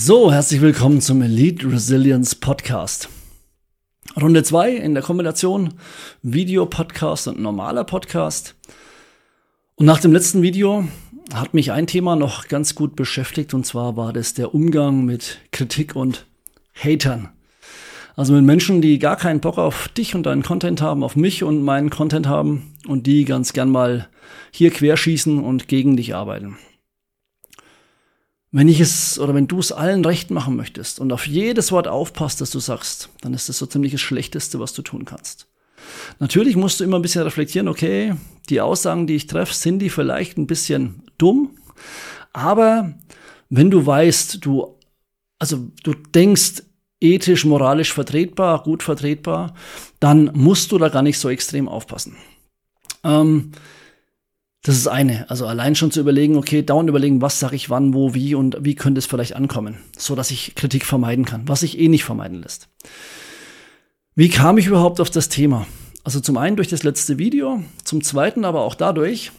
So, herzlich willkommen zum Elite Resilience Podcast. Runde 2 in der Kombination Video-Podcast und normaler Podcast. Und nach dem letzten Video hat mich ein Thema noch ganz gut beschäftigt und zwar war das der Umgang mit Kritik und Hatern. Also mit Menschen, die gar keinen Bock auf dich und deinen Content haben, auf mich und meinen Content haben und die ganz gern mal hier querschießen und gegen dich arbeiten. Wenn ich es oder wenn du es allen recht machen möchtest und auf jedes Wort aufpasst, das du sagst, dann ist das so ziemlich das Schlechteste, was du tun kannst. Natürlich musst du immer ein bisschen reflektieren, okay, die Aussagen, die ich treffe, sind die vielleicht ein bisschen dumm, aber wenn du weißt, du, also du denkst ethisch, moralisch vertretbar, gut vertretbar, dann musst du da gar nicht so extrem aufpassen. Ähm, das ist eine. Also allein schon zu überlegen, okay, dauernd überlegen, was sage ich wann, wo, wie und wie könnte es vielleicht ankommen, so dass ich Kritik vermeiden kann, was sich eh nicht vermeiden lässt. Wie kam ich überhaupt auf das Thema? Also zum einen durch das letzte Video, zum zweiten aber auch dadurch,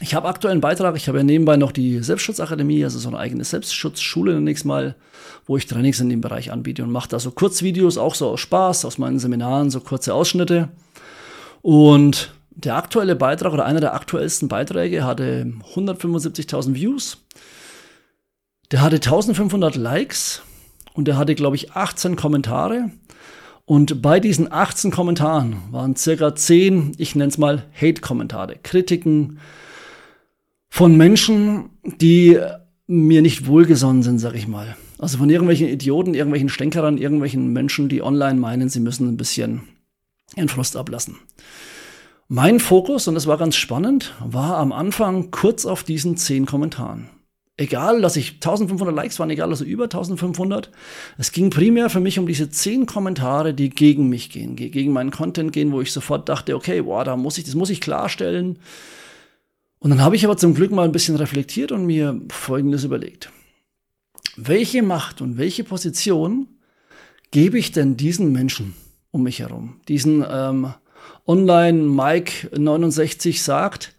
ich habe aktuell einen Beitrag, ich habe ja nebenbei noch die Selbstschutzakademie, also so eine eigene Selbstschutzschule nächstes Mal, wo ich Trainings in dem Bereich anbiete und mache da so Kurzvideos, auch so aus Spaß, aus meinen Seminaren, so kurze Ausschnitte. Und der aktuelle Beitrag oder einer der aktuellsten Beiträge hatte 175.000 Views. Der hatte 1500 Likes und der hatte, glaube ich, 18 Kommentare. Und bei diesen 18 Kommentaren waren circa 10, ich nenne es mal Hate-Kommentare, Kritiken von Menschen, die mir nicht wohlgesonnen sind, sag ich mal. Also von irgendwelchen Idioten, irgendwelchen Stänkerern, irgendwelchen Menschen, die online meinen, sie müssen ein bisschen ihren Frust ablassen. Mein Fokus, und das war ganz spannend, war am Anfang kurz auf diesen zehn Kommentaren. Egal, dass ich 1500 Likes waren, egal, also über 1500. Es ging primär für mich um diese zehn Kommentare, die gegen mich gehen, gegen meinen Content gehen, wo ich sofort dachte, okay, boah, da muss ich, das muss ich klarstellen. Und dann habe ich aber zum Glück mal ein bisschen reflektiert und mir Folgendes überlegt. Welche Macht und welche Position gebe ich denn diesen Menschen um mich herum? Diesen, ähm, online Mike 69 sagt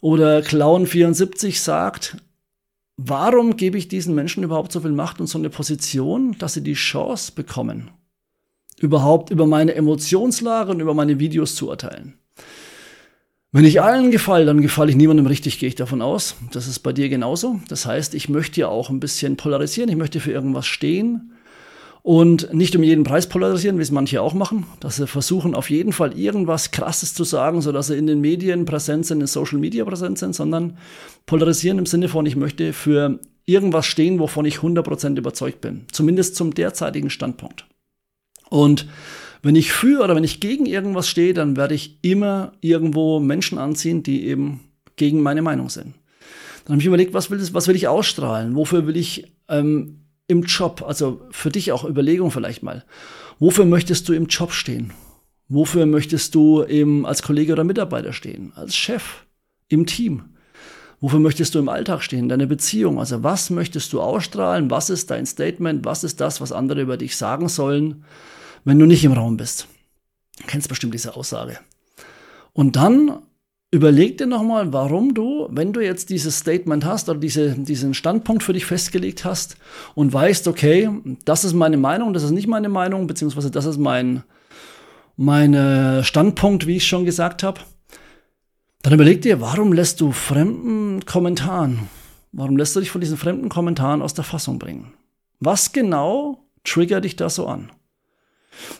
oder Clown 74 sagt, warum gebe ich diesen Menschen überhaupt so viel Macht und so eine Position, dass sie die Chance bekommen, überhaupt über meine Emotionslage und über meine Videos zu urteilen? Wenn ich allen gefalle, dann gefalle ich niemandem richtig, gehe ich davon aus. Das ist bei dir genauso. Das heißt, ich möchte ja auch ein bisschen polarisieren, ich möchte für irgendwas stehen und nicht um jeden Preis polarisieren, wie es manche auch machen, dass sie versuchen, auf jeden Fall irgendwas Krasses zu sagen, sodass sie in den Medien präsent sind, in Social Media präsent sind, sondern polarisieren im Sinne von, ich möchte für irgendwas stehen, wovon ich 100% überzeugt bin. Zumindest zum derzeitigen Standpunkt. Und wenn ich für oder wenn ich gegen irgendwas stehe, dann werde ich immer irgendwo Menschen anziehen, die eben gegen meine Meinung sind. Dann habe ich überlegt, was will, das, was will ich ausstrahlen? Wofür will ich ähm, im Job, also für dich auch Überlegung vielleicht mal. Wofür möchtest du im Job stehen? Wofür möchtest du eben als Kollege oder Mitarbeiter stehen? Als Chef? Im Team? Wofür möchtest du im Alltag stehen? Deine Beziehung? Also was möchtest du ausstrahlen? Was ist dein Statement? Was ist das, was andere über dich sagen sollen, wenn du nicht im Raum bist? Du kennst bestimmt diese Aussage. Und dann Überleg dir nochmal, warum du, wenn du jetzt dieses Statement hast oder diese, diesen Standpunkt für dich festgelegt hast und weißt, okay, das ist meine Meinung, das ist nicht meine Meinung, beziehungsweise das ist mein mein Standpunkt, wie ich schon gesagt habe, dann überleg dir, warum lässt du fremden Kommentaren, warum lässt du dich von diesen fremden Kommentaren aus der Fassung bringen? Was genau triggert dich da so an?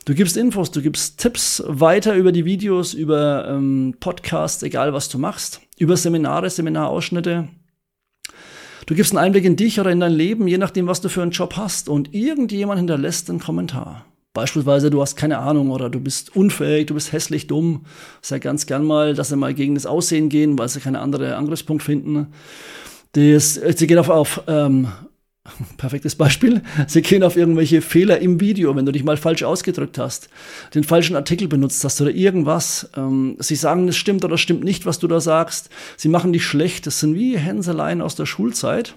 Du gibst Infos, du gibst Tipps weiter über die Videos, über ähm, Podcasts, egal was du machst, über Seminare, Seminarausschnitte. Du gibst einen Einblick in dich oder in dein Leben, je nachdem, was du für einen Job hast. Und irgendjemand hinterlässt einen Kommentar. Beispielsweise, du hast keine Ahnung oder du bist unfähig, du bist hässlich dumm. Sag ganz gern mal, dass sie mal gegen das Aussehen gehen, weil sie keine andere Angriffspunkt finden. Das, sie gehen auf, auf ähm, perfektes Beispiel, sie gehen auf irgendwelche Fehler im Video, wenn du dich mal falsch ausgedrückt hast, den falschen Artikel benutzt hast oder irgendwas. Ähm, sie sagen, es stimmt oder stimmt nicht, was du da sagst. Sie machen dich schlecht. Das sind wie Hänseleien aus der Schulzeit.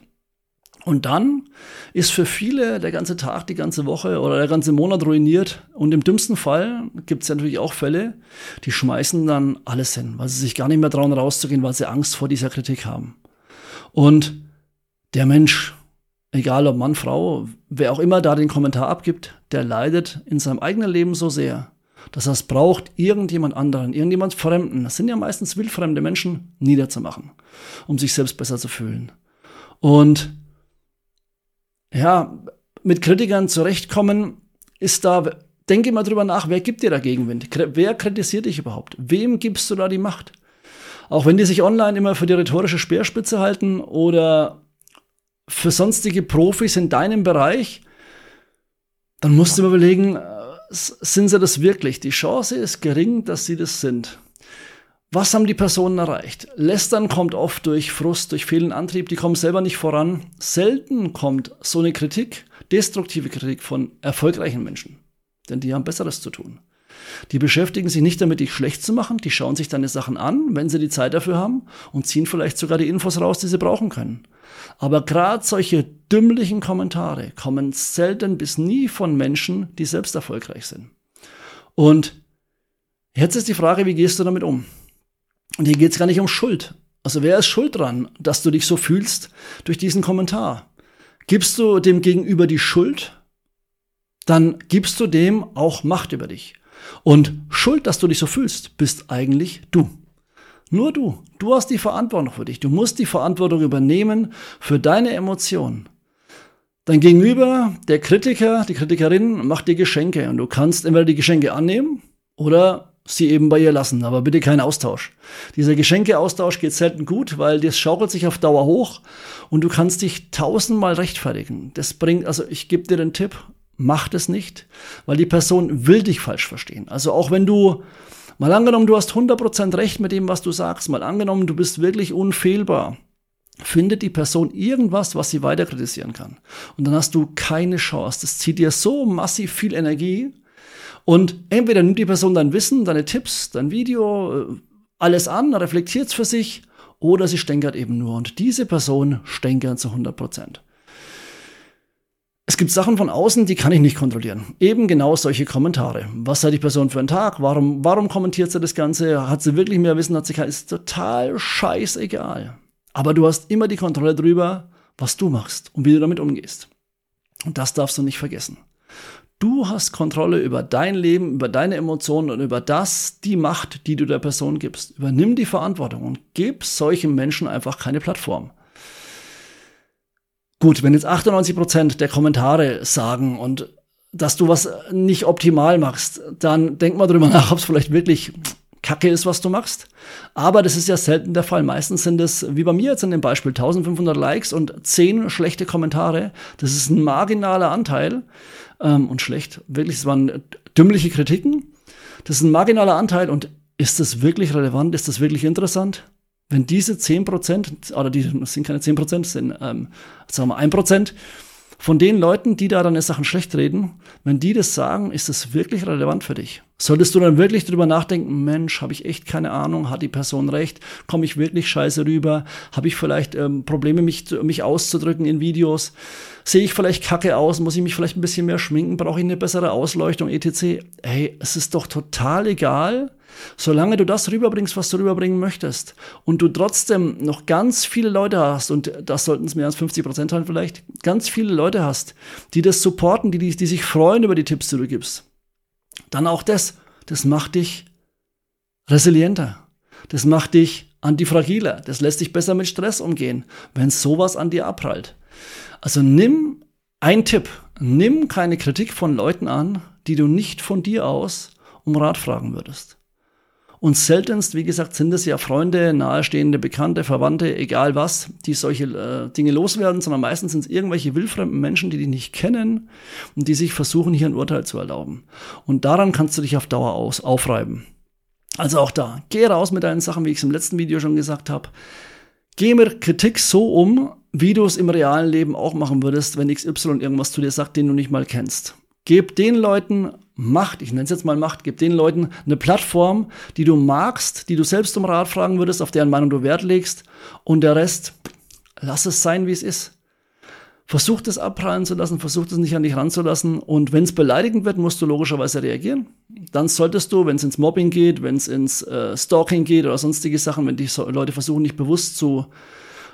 Und dann ist für viele der ganze Tag, die ganze Woche oder der ganze Monat ruiniert. Und im dümmsten Fall gibt es ja natürlich auch Fälle, die schmeißen dann alles hin, weil sie sich gar nicht mehr trauen rauszugehen, weil sie Angst vor dieser Kritik haben. Und der Mensch, egal ob Mann, Frau, wer auch immer da den Kommentar abgibt, der leidet in seinem eigenen Leben so sehr, dass er es braucht, irgendjemand anderen, irgendjemand Fremden, das sind ja meistens wildfremde Menschen, niederzumachen, um sich selbst besser zu fühlen. Und ja, mit Kritikern zurechtkommen, ist da, denke mal drüber nach, wer gibt dir da Gegenwind? Wer kritisiert dich überhaupt? Wem gibst du da die Macht? Auch wenn die sich online immer für die rhetorische Speerspitze halten oder für sonstige Profis in deinem Bereich, dann musst du überlegen, äh, sind sie das wirklich? Die Chance ist gering, dass sie das sind. Was haben die Personen erreicht? Lästern kommt oft durch Frust, durch fehlenden Antrieb, die kommen selber nicht voran. Selten kommt so eine Kritik, destruktive Kritik von erfolgreichen Menschen. Denn die haben Besseres zu tun. Die beschäftigen sich nicht damit, dich schlecht zu machen, die schauen sich deine Sachen an, wenn sie die Zeit dafür haben und ziehen vielleicht sogar die Infos raus, die sie brauchen können. Aber gerade solche dümmlichen Kommentare kommen selten bis nie von Menschen, die selbst erfolgreich sind. Und jetzt ist die Frage, wie gehst du damit um? Und hier geht es gar nicht um Schuld. Also wer ist schuld dran, dass du dich so fühlst durch diesen Kommentar? Gibst du dem Gegenüber die Schuld, dann gibst du dem auch Macht über dich. Und schuld, dass du dich so fühlst, bist eigentlich du. Nur du. Du hast die Verantwortung für dich. Du musst die Verantwortung übernehmen für deine Emotionen. Dein Gegenüber, der Kritiker, die Kritikerin, macht dir Geschenke und du kannst entweder die Geschenke annehmen oder sie eben bei ihr lassen, aber bitte kein Austausch. Dieser Geschenkeaustausch geht selten gut, weil das schaukelt sich auf Dauer hoch und du kannst dich tausendmal rechtfertigen. Das bringt, also ich gebe dir den Tipp, mach das nicht, weil die Person will dich falsch verstehen. Also auch wenn du, mal angenommen, du hast 100% recht mit dem, was du sagst, mal angenommen, du bist wirklich unfehlbar, findet die Person irgendwas, was sie weiter kritisieren kann. Und dann hast du keine Chance. Das zieht dir so massiv viel Energie, und entweder nimmt die Person dein Wissen, deine Tipps, dein Video, äh, alles an, reflektiert es für sich, oder sie stänkert eben nur. Und diese Person stänkert zu 100 Prozent. Es gibt Sachen von außen, die kann ich nicht kontrollieren. Eben genau solche Kommentare. Was hat die Person für einen Tag? Warum, warum kommentiert sie das Ganze? Hat sie wirklich mehr Wissen? Hat sie kein, ist total scheißegal. Aber du hast immer die Kontrolle drüber, was du machst und wie du damit umgehst. Und das darfst du nicht vergessen. Du hast Kontrolle über dein Leben, über deine Emotionen und über das, die Macht, die du der Person gibst. Übernimm die Verantwortung und gib solchen Menschen einfach keine Plattform. Gut, wenn jetzt 98 Prozent der Kommentare sagen und dass du was nicht optimal machst, dann denk mal drüber nach, ob es vielleicht wirklich Kacke ist, was du machst. Aber das ist ja selten der Fall. Meistens sind es, wie bei mir jetzt in dem Beispiel, 1500 Likes und 10 schlechte Kommentare. Das ist ein marginaler Anteil ähm, und schlecht. Wirklich, es waren dümmliche Kritiken. Das ist ein marginaler Anteil und ist das wirklich relevant? Ist das wirklich interessant? Wenn diese 10%, oder die sind keine 10%, das sind, ähm, sagen wir 1%, von den Leuten, die da deine Sachen schlecht reden, wenn die das sagen, ist das wirklich relevant für dich? Solltest du dann wirklich drüber nachdenken, Mensch, habe ich echt keine Ahnung, hat die Person recht, komme ich wirklich scheiße rüber, habe ich vielleicht ähm, Probleme, mich, mich auszudrücken in Videos, sehe ich vielleicht kacke aus, muss ich mich vielleicht ein bisschen mehr schminken, brauche ich eine bessere Ausleuchtung, etc. Hey, es ist doch total egal, Solange du das rüberbringst, was du rüberbringen möchtest und du trotzdem noch ganz viele Leute hast, und das sollten es mehr als 50 Prozent sein vielleicht, ganz viele Leute hast, die das supporten, die, die, die sich freuen über die Tipps, die du gibst, dann auch das, das macht dich resilienter. Das macht dich antifragiler. Das lässt dich besser mit Stress umgehen, wenn sowas an dir abprallt. Also nimm ein Tipp, nimm keine Kritik von Leuten an, die du nicht von dir aus um Rat fragen würdest. Und seltenst, wie gesagt, sind es ja Freunde, nahestehende, Bekannte, Verwandte, egal was, die solche äh, Dinge loswerden, sondern meistens sind es irgendwelche wildfremden Menschen, die dich nicht kennen und die sich versuchen, hier ein Urteil zu erlauben. Und daran kannst du dich auf Dauer aus, aufreiben. Also auch da, geh raus mit deinen Sachen, wie ich es im letzten Video schon gesagt habe. Geh mit Kritik so um, wie du es im realen Leben auch machen würdest, wenn XY irgendwas zu dir sagt, den du nicht mal kennst. Gib den Leuten Macht, ich nenne es jetzt mal Macht, gib den Leuten eine Plattform, die du magst, die du selbst um Rat fragen würdest, auf deren Meinung du Wert legst und der Rest, lass es sein, wie es ist. Versuch das abprallen zu lassen, versuch das nicht an dich ranzulassen und wenn es beleidigend wird, musst du logischerweise reagieren. Dann solltest du, wenn es ins Mobbing geht, wenn es ins äh, Stalking geht oder sonstige Sachen, wenn die Leute versuchen, nicht bewusst zu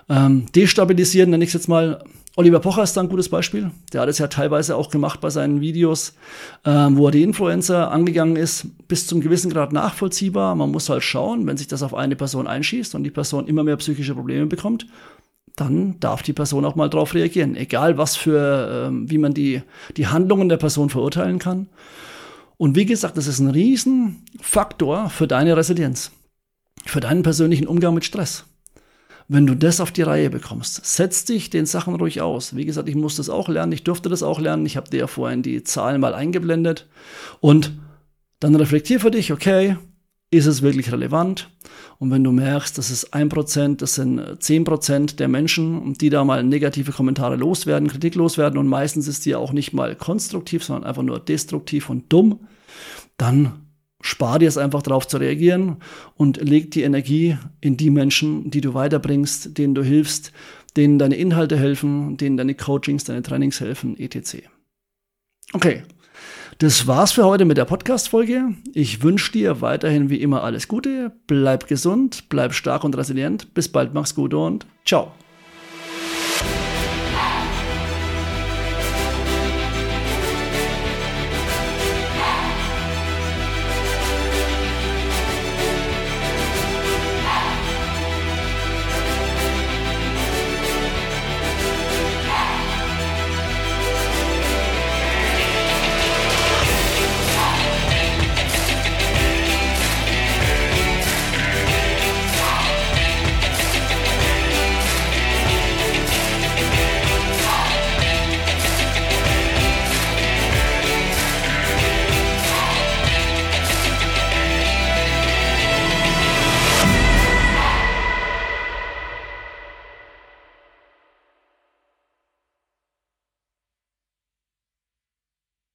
ähm, destabilisieren, nenne ich es jetzt mal, Oliver Pocher ist da ein gutes Beispiel. Der hat es ja teilweise auch gemacht bei seinen Videos, ähm, wo er die Influencer angegangen ist, bis zum gewissen Grad nachvollziehbar. Man muss halt schauen, wenn sich das auf eine Person einschießt und die Person immer mehr psychische Probleme bekommt, dann darf die Person auch mal drauf reagieren. Egal was für, ähm, wie man die, die Handlungen der Person verurteilen kann. Und wie gesagt, das ist ein Riesenfaktor für deine Resilienz, für deinen persönlichen Umgang mit Stress wenn du das auf die Reihe bekommst, setz dich den Sachen ruhig aus. Wie gesagt, ich musste das auch lernen, ich durfte das auch lernen. Ich habe dir ja vorhin die Zahlen mal eingeblendet. Und dann reflektier für dich, okay, ist es wirklich relevant? Und wenn du merkst, das ist ein Prozent, das sind zehn Prozent der Menschen, die da mal negative Kommentare loswerden, Kritik loswerden und meistens ist die auch nicht mal konstruktiv, sondern einfach nur destruktiv und dumm, dann spar dir es einfach darauf zu reagieren und leg die Energie in die Menschen, die du weiterbringst, denen du hilfst, denen deine Inhalte helfen, denen deine Coachings, deine Trainings helfen, etc. Okay. Das war's für heute mit der Podcast-Folge. Ich wünsche dir weiterhin wie immer alles Gute. Bleib gesund, bleib stark und resilient. Bis bald, mach's gut und ciao.